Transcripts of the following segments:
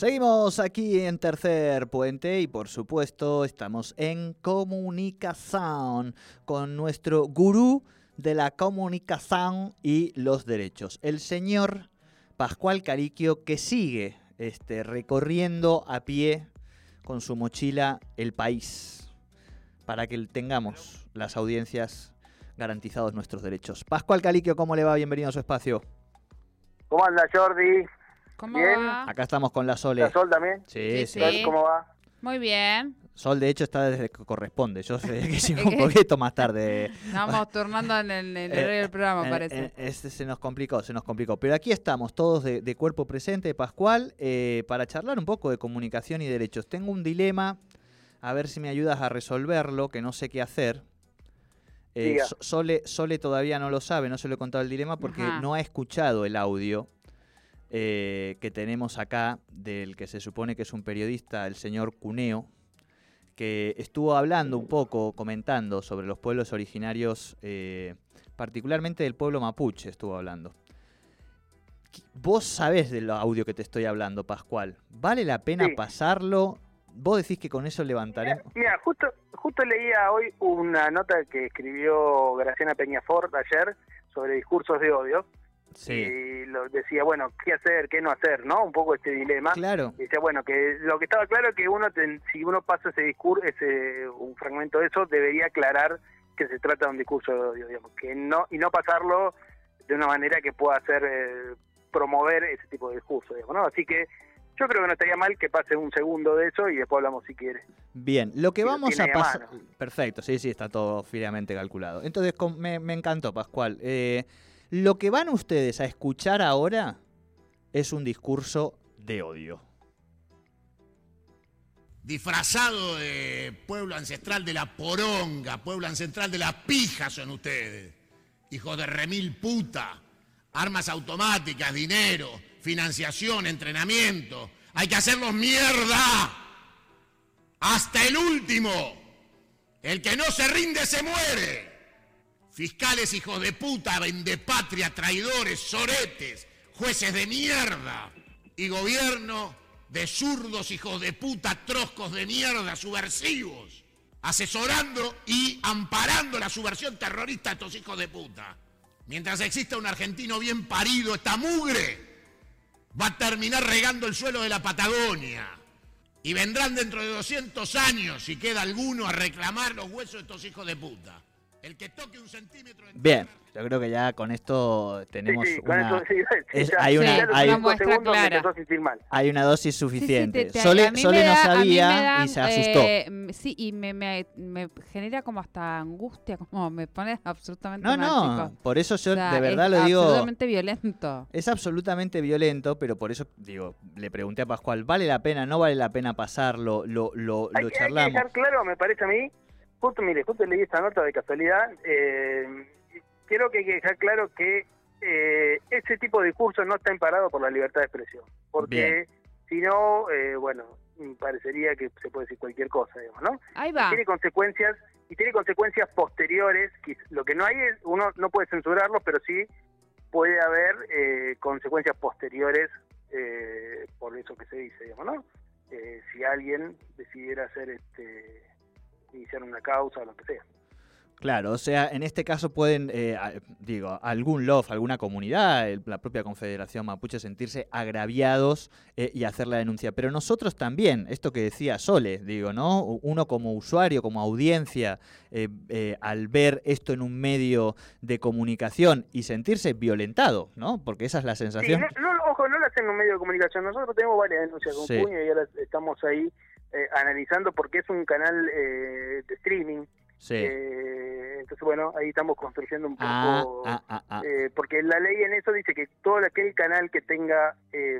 Seguimos aquí en Tercer Puente y por supuesto estamos en comunicación con nuestro gurú de la comunicación y los derechos, el señor Pascual Cariquio que sigue este, recorriendo a pie con su mochila el país para que tengamos las audiencias garantizados nuestros derechos. Pascual Cariquio, ¿cómo le va? Bienvenido a su espacio. ¿Cómo anda Jordi? ¿Cómo Bien. va? Acá estamos con la Sole. ¿La Sol también? Sí, Sí, sí. ¿Cómo va? Muy bien. Sol, de hecho, está desde que corresponde. Yo sé que llegó un poquito más tarde. Vamos turnando en el, en el Eh, del programa, Eh, parece. eh, este se nos complicó, se nos complicó. Pero aquí estamos, todos de, de cuerpo presente, Pascual, eh, para charlar un poco de comunicación y derechos. Tengo un dilema, a ver si me ayudas a resolverlo, que no sé qué hacer. Eh, Sole, Sole todavía no lo sabe, no se lo he contado el dilema porque Ajá. no ha escuchado el audio eh, que tenemos acá del que se supone que es un periodista, el señor Cuneo, que estuvo hablando un poco, comentando sobre los pueblos originarios, eh, particularmente del pueblo mapuche estuvo hablando. Vos sabés del audio que te estoy hablando, Pascual. ¿Vale la pena Sí. pasarlo? Vos decís que con eso levantaremos... Mira, justo justo leía hoy una nota que escribió Graciana Peñafort ayer sobre discursos de odio Sí, y lo decía, bueno, qué hacer, qué no hacer, ¿no? Un poco este dilema. claro. Y decía, bueno, que lo que estaba claro es que uno, ten- si uno pasa ese discurso, ese, un fragmento de eso, debería aclarar que se trata de un discurso de odio, digamos, que no, y no pasarlo de una manera que pueda hacer, eh, promover ese tipo de discurso, digamos, ¿no? Así que yo creo que no estaría mal que pase un segundo de eso y después hablamos si quiere. Bien, lo que vamos a pasar... Perfecto, sí, sí, está todo fríamente calculado. Entonces, con- me, me encantó, Pascual. Eh, lo que van ustedes a escuchar ahora es un discurso de odio. disfrazado de pueblo ancestral de la poronga, pueblo ancestral de la pija son ustedes. Hijos de remil puta, armas automáticas, dinero, financiación, entrenamiento. Hay que hacerlos mierda. Hasta el último. El que no se rinde se muere. Fiscales hijos de puta, vendepatria, traidores, soretes, jueces de mierda. Y gobierno de zurdos hijos de puta, troscos de mierda, subversivos. Asesorando y amparando la subversión terrorista de estos hijos de puta. Mientras exista un argentino bien parido, esta mugre va a terminar regando el suelo de la Patagonia. Y vendrán dentro de 200 años, si queda alguno, a reclamar los huesos de estos hijos de puta. El que toque un centímetro de Bien, yo creo que ya con esto tenemos sí, sí, con una, eso sí, es- hay una- hay- cinco Una muestra clara. hay una dosis Sí, sí, suficiente. te- te- Sole, Sole no da- me sabía da, y se asustó. eh, sí, y me, me, me genera como hasta angustia, como me pone absolutamente no, mal, no, chicos. por eso yo O sea, de verdad es lo digo. absolutamente violento. Es absolutamente violento, pero por eso digo, le pregunté a Pascual, ¿vale la pena? ¿No vale la pena pasarlo? Lo, lo, Hay, lo que- hay que charlamos. dejar claro, me parece a mí, justo, mire, justo leí esta nota de casualidad, eh, creo que hay que dejar claro que eh, ese tipo de discurso no está imparado por la libertad de expresión, porque si no, eh, bueno, parecería que se puede decir cualquier cosa, digamos, ¿no? Ahí va. Tiene consecuencias y tiene consecuencias posteriores, que lo que no hay es, uno no puede censurarlo, pero sí puede haber eh, consecuencias posteriores eh, por eso que se dice, digamos, ¿no? Eh, si alguien decidiera hacer este iniciar una causa o lo que sea. Claro, o sea, en este caso pueden, eh, digo, algún LOF, alguna comunidad, la propia Confederación Mapuche, sentirse agraviados eh, y hacer la denuncia. Pero nosotros también, esto que decía Sole, digo, ¿no? Uno como usuario, como audiencia, eh, eh, al ver esto en un medio de comunicación y sentirse violentado, ¿no? Porque esa es la Sí, sensación. no, no, ojo, no lo hacen en un medio de comunicación. Nosotros tenemos varias denuncias con Sí. Puño y ahora estamos ahí eh, analizando porque es un canal eh, de streaming Sí. Eh, entonces, bueno, ahí estamos construyendo un poco, Ah, ah, ah, ah. eh, porque la ley en eso dice que todo aquel canal que tenga eh,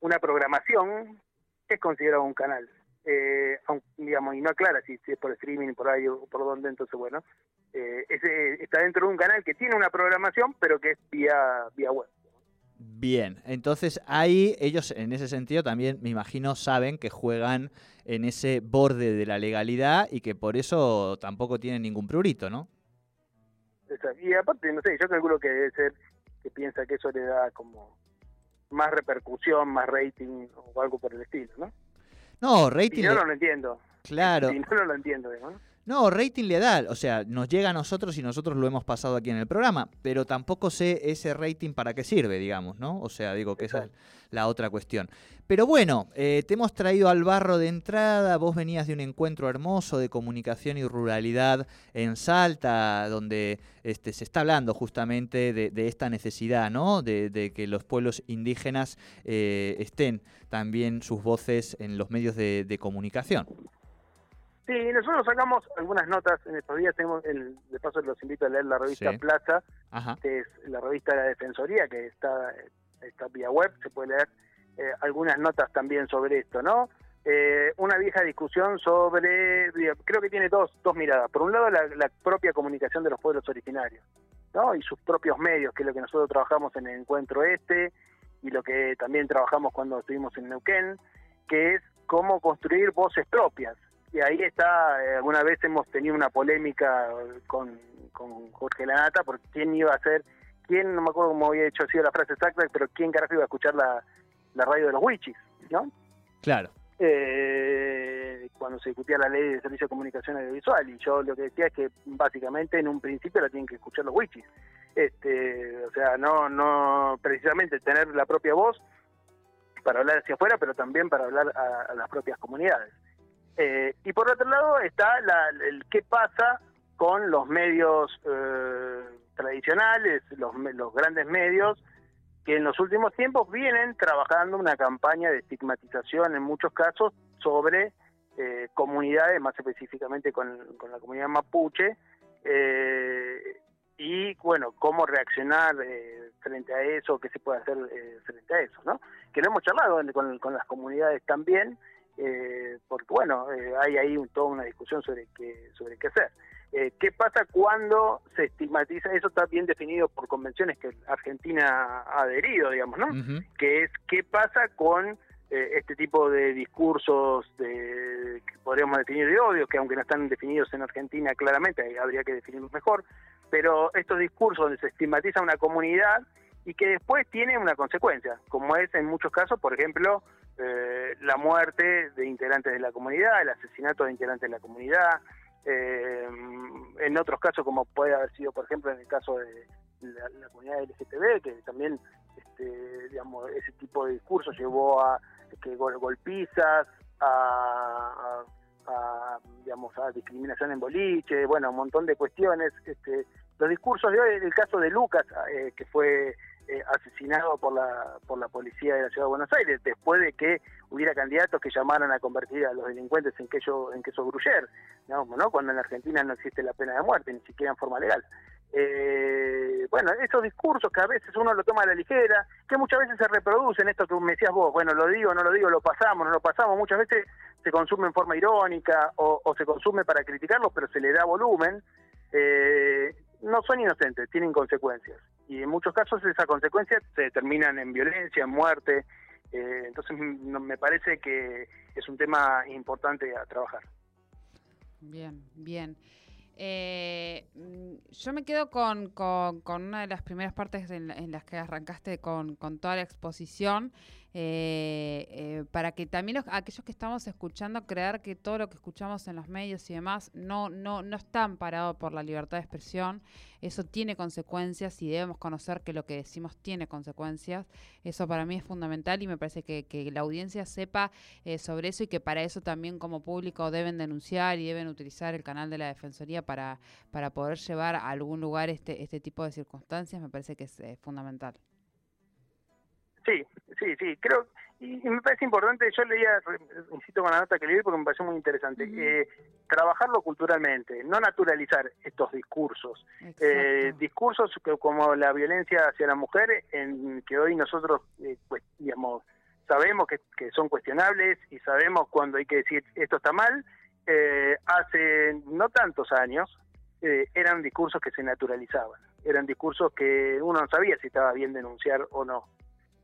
una programación es considerado un canal. Eh, digamos, y no aclara si, si es por streaming, por ahí o por dónde, entonces, bueno, eh, ese está dentro de un canal que tiene una programación, pero que es vía, vía web. Bien, entonces ahí ellos en ese sentido también me imagino saben que juegan en ese borde de la legalidad y que por eso tampoco tienen ningún prurito, ¿no? Y aparte, no sé, yo calculo que debe ser que piensa que eso le da como más repercusión, más rating o algo por el estilo, ¿no? No, Y rating, yo le- no lo entiendo. claro. Y no, no lo entiendo, digamos. No, rating le da, o sea, nos llega a nosotros y nosotros lo hemos pasado aquí en el programa, pero tampoco sé ese rating para qué sirve, digamos, ¿no? O sea, digo que esa es la otra cuestión. Pero bueno, eh, te hemos traído al barro de entrada, vos venías de un encuentro hermoso de comunicación y ruralidad en Salta, donde este, se está hablando justamente de, de esta necesidad, ¿no? De, de que los pueblos indígenas eh, estén también sus voces en los medios de, de comunicación. Sí, nosotros sacamos algunas notas en estos días. Tenemos el, de paso, los invito a leer la revista Sí. Plaza, Ajá. que es la revista de la Defensoría, que está, está vía web. Se puede leer eh, algunas notas también sobre esto, ¿no? Eh, una vieja discusión sobre, creo que tiene dos, dos miradas. Por un lado, la, la propia comunicación de los pueblos originarios, ¿no? Y sus propios medios, que es lo que nosotros trabajamos en el encuentro este y lo que también trabajamos cuando estuvimos en Neuquén, que es cómo construir voces propias. Y ahí está, eh, alguna vez hemos tenido una polémica con, con Jorge Lanata por quién iba a ser, quién, no me acuerdo cómo había hecho así la frase exacta, pero quién carajo iba a escuchar la, la radio de los Wichis, ¿no? Claro. eh, cuando se discutía la ley de servicio de comunicación audiovisual y yo lo que decía es que básicamente en un principio la tienen que escuchar los wichis este o sea no no precisamente tener la propia voz para hablar hacia afuera pero también para hablar a, a las propias comunidades Eh, y por otro lado está la, el qué pasa con los medios eh, tradicionales los, los grandes medios que en los últimos tiempos vienen trabajando una campaña de estigmatización en muchos casos sobre eh, comunidades, más específicamente con, con la comunidad mapuche, eh, y bueno, cómo reaccionar eh, frente a eso, qué se puede hacer frente a eso, ¿no? Que lo hemos charlado con, con las comunidades también, eh, porque bueno, eh, hay ahí un- toda una discusión sobre qué, sobre qué hacer. Eh, ¿Qué pasa cuando se estigmatiza? Eso está bien definido por convenciones que Argentina ha adherido, digamos, ¿no? Que es qué pasa con eh, este tipo de discursos de que podríamos definir de odio, que aunque no están definidos en Argentina claramente, habría que definirlos mejor, pero estos discursos donde se estigmatiza a una comunidad y que después tiene una consecuencia, como es en muchos casos, por ejemplo, eh, la muerte de integrantes de la comunidad, el asesinato de integrantes de la comunidad, eh, en otros casos como puede haber sido, por ejemplo, en el caso de la, la comunidad LGTB, que también este, digamos, ese tipo de discurso llevó a que gol- golpizas, a, a- a, digamos, a discriminación en boliche, bueno, un montón de cuestiones. Este, los discursos de hoy, el caso de Lucas, eh, que fue eh, asesinado por la, por la policía de la Ciudad de Buenos Aires, después de que hubiera candidatos que llamaran a convertir a los delincuentes en queso, en queso gruyer, ¿no? ¿no? cuando en Argentina no existe la pena de muerte, ni siquiera en forma legal. Eh, bueno, esos discursos que a veces uno lo toma a la ligera, que muchas veces se reproducen, esto que me decías vos, bueno, lo digo, no lo digo, lo pasamos, no lo pasamos, muchas veces se consume en forma irónica o, o se consume para criticarlos, pero se le da volumen, eh, no son inocentes, tienen consecuencias. Y en muchos casos esas consecuencias se terminan en violencia, en muerte, eh, entonces me parece que es un tema importante a trabajar. Bien, bien. Eh, mm, yo me quedo con, con- una de las primeras partes en, en las que arrancaste con, toda la exposición, eh, eh, para que también los- aquellos que estamos escuchando creer que todo lo que escuchamos en los medios y demás no, no, no está amparado por la libertad de expresión, eso tiene consecuencias y debemos conocer que lo que decimos tiene consecuencias, eso para mí es fundamental y me parece que, la audiencia sepa sobre eso y que para eso también como público deben denunciar y deben utilizar el canal de la Defensoría para, para poder llevar a algún lugar este, este tipo de circunstancias, me parece que es eh, fundamental. Sí, sí, sí, creo, Y, me parece importante, yo leía, insisto con la nota que leí porque me pareció muy interesante, eh, trabajarlo culturalmente, no naturalizar estos discursos. Eh, discursos como la violencia hacia la mujer, en que hoy nosotros, eh, pues, digamos, sabemos que, son cuestionables y sabemos cuando hay que decir esto está mal. Hace no tantos años eran discursos que se naturalizaban, eran discursos que uno no sabía si estaba bien denunciar o no.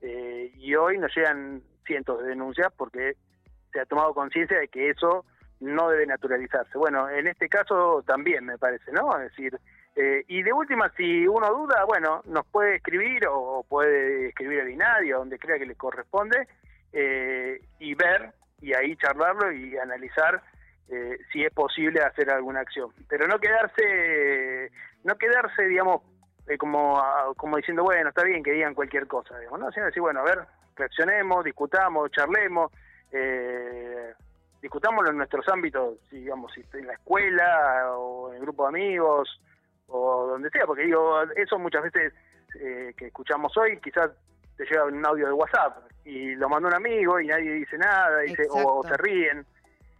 Eh, y hoy nos llegan cientos de denuncias porque se ha tomado conciencia de que eso no debe naturalizarse. Bueno, en este caso también me parece, ¿no? Es decir, eh, y de última, si uno duda, bueno, nos puede escribir o puede escribir al Inadio, donde crea que le corresponde, eh, y ver, y ahí charlarlo y analizar si es posible hacer alguna acción. Pero no quedarse, no quedarse, digamos, eh, como, como diciendo, bueno, está bien que digan cualquier cosa, digamos, ¿no? Sino decir, bueno, a ver, reaccionemos, discutamos, charlemos, eh, discutámoslo en nuestros ámbitos, digamos, en la escuela o en el grupo de amigos o donde sea, porque digo, eso muchas veces eh, que escuchamos hoy, quizás te llega un audio de WhatsApp y lo manda un amigo y nadie dice nada, dice, o, se ríen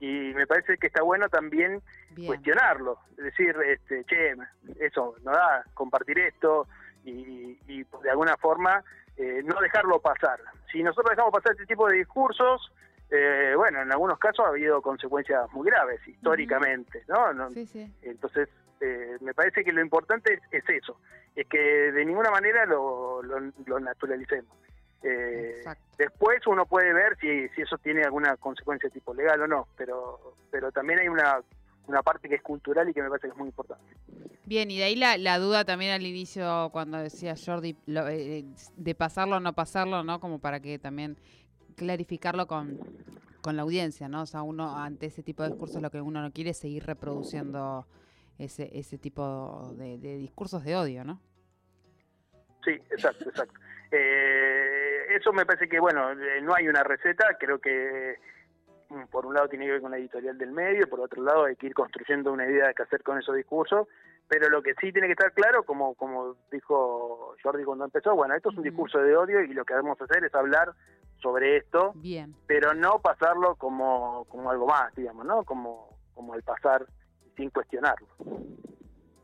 y me parece que está bueno también cuestionarlo, es decir, este, che, eso no da, compartir esto y, y de alguna forma eh, no dejarlo pasar. Si nosotros dejamos pasar este tipo de discursos, eh, bueno, en algunos casos ha habido consecuencias muy graves históricamente, ¿no? sí, sí. Entonces, eh, me parece que lo importante es, eso, es que de ninguna manera lo, lo naturalicemos. Eh, después uno puede ver si, si eso tiene alguna consecuencia tipo legal o no, pero, pero también hay una, una parte que es cultural y que me parece que es muy importante. Bien, y de ahí la, la duda también al inicio cuando decía Jordi eh, de pasarlo o no pasarlo, ¿no? Como para que también clarificarlo con, con la audiencia, ¿no? O sea, uno ante ese tipo de discursos lo que uno no quiere es seguir reproduciendo ese, ese tipo de, de discursos de odio, ¿no? Sí, exacto, exacto. Eh, eso me parece que, bueno, eh, no hay una receta, creo que mm, por un lado tiene que ver con la editorial del medio, por otro lado hay que ir construyendo una idea de qué hacer con esos discursos, pero lo que sí tiene que estar claro, como, como dijo Jordi cuando empezó, bueno, esto es un discurso de odio y lo que debemos hacer es hablar sobre esto, Bien. pero no pasarlo como, como algo más, digamos, ¿no? Como, como al pasar sin cuestionarlo.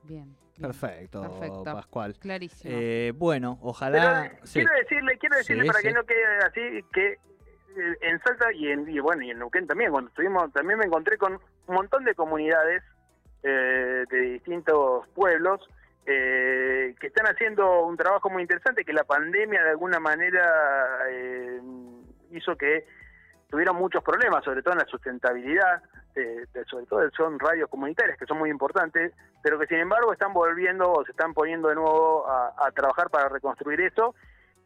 Bien. Perfecto, Pascual. Clarísimo. Eh, bueno, ojalá. Quiero decirle, quiero decirle para que no quede así que eh, en Salta y en y bueno y en Neuquén también cuando estuvimos también me encontré con un montón de comunidades eh, de distintos pueblos que están haciendo un trabajo muy interesante que la pandemia de alguna manera hizo que tuvieron muchos problemas, sobre todo en la sustentabilidad, sobre todo son radios comunitarias que son muy importantes, pero que sin embargo están volviendo o se están poniendo de nuevo a, trabajar para reconstruir eso.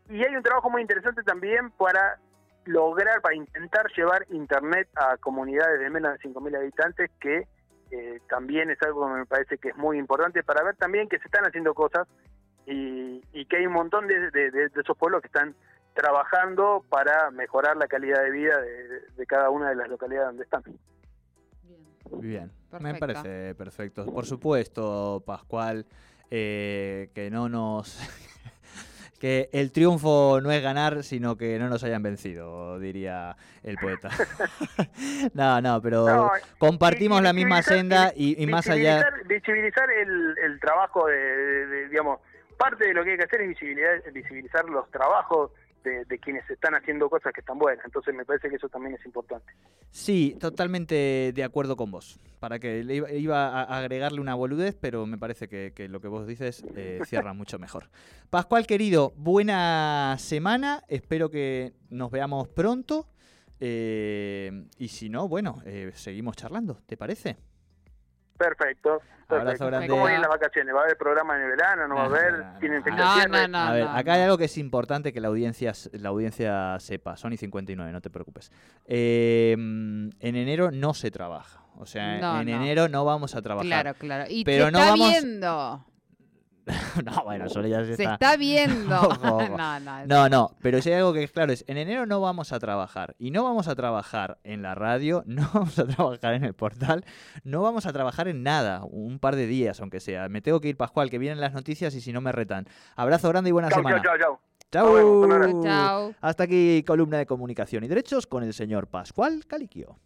Y hay un trabajo muy interesante también para lograr, para intentar llevar Internet a comunidades de menos de 5.000 habitantes, que eh, también es algo que me parece que es muy importante para ver también que se están haciendo cosas y, que hay un montón de, de esos pueblos que están trabajando para mejorar la calidad de vida de, cada una de las localidades donde están. Bien, me parece perfecto. Por supuesto, Pascual, eh, que no nos... que el triunfo no es ganar, sino que no nos hayan vencido, diría el poeta. no, no, pero compartimos la misma senda y, más allá... Visibilizar el, el trabajo de, digamos, parte de lo que hay que hacer es visibilizar, visibilizar los trabajos de, quienes están haciendo cosas que están buenas. Entonces me parece que eso también es importante. Sí, totalmente de acuerdo con vos. Para que le iba, a agregarle una boludez, pero me parece que, lo que vos dices eh, cierra mucho mejor. Pascual querido, buena semana. Espero que nos veamos pronto. Eh, y si no, bueno, eh, seguimos charlando, ¿te parece? Perfecto. Abrazo grande. ¿Cómo las vacaciones? ¿Va a haber programa en el verano? ¿No va a haber? ¿Tienen fecha no, no, A ver, acá hay algo que es importante que la audiencia, la audiencia sepa. Sony 59, no te preocupes. Em, en enero no se trabaja. O sea, en enero no vamos a trabajar. Claro, claro. Y pero te no está vamos... viendo. no, bueno, eso ya se, se está... está viendo. no, no, no, no, pero si hay algo que es claro es, en enero no vamos a trabajar. Y no vamos a trabajar en la radio, no vamos a trabajar en el portal, no vamos a trabajar en nada, un par de días aunque sea. Me tengo que ir, Pascual, que vienen las noticias y si no me retan. Abrazo grande y buena semana. Chao. Hasta aquí columna de comunicación y derechos con el señor Pascual Caliquio.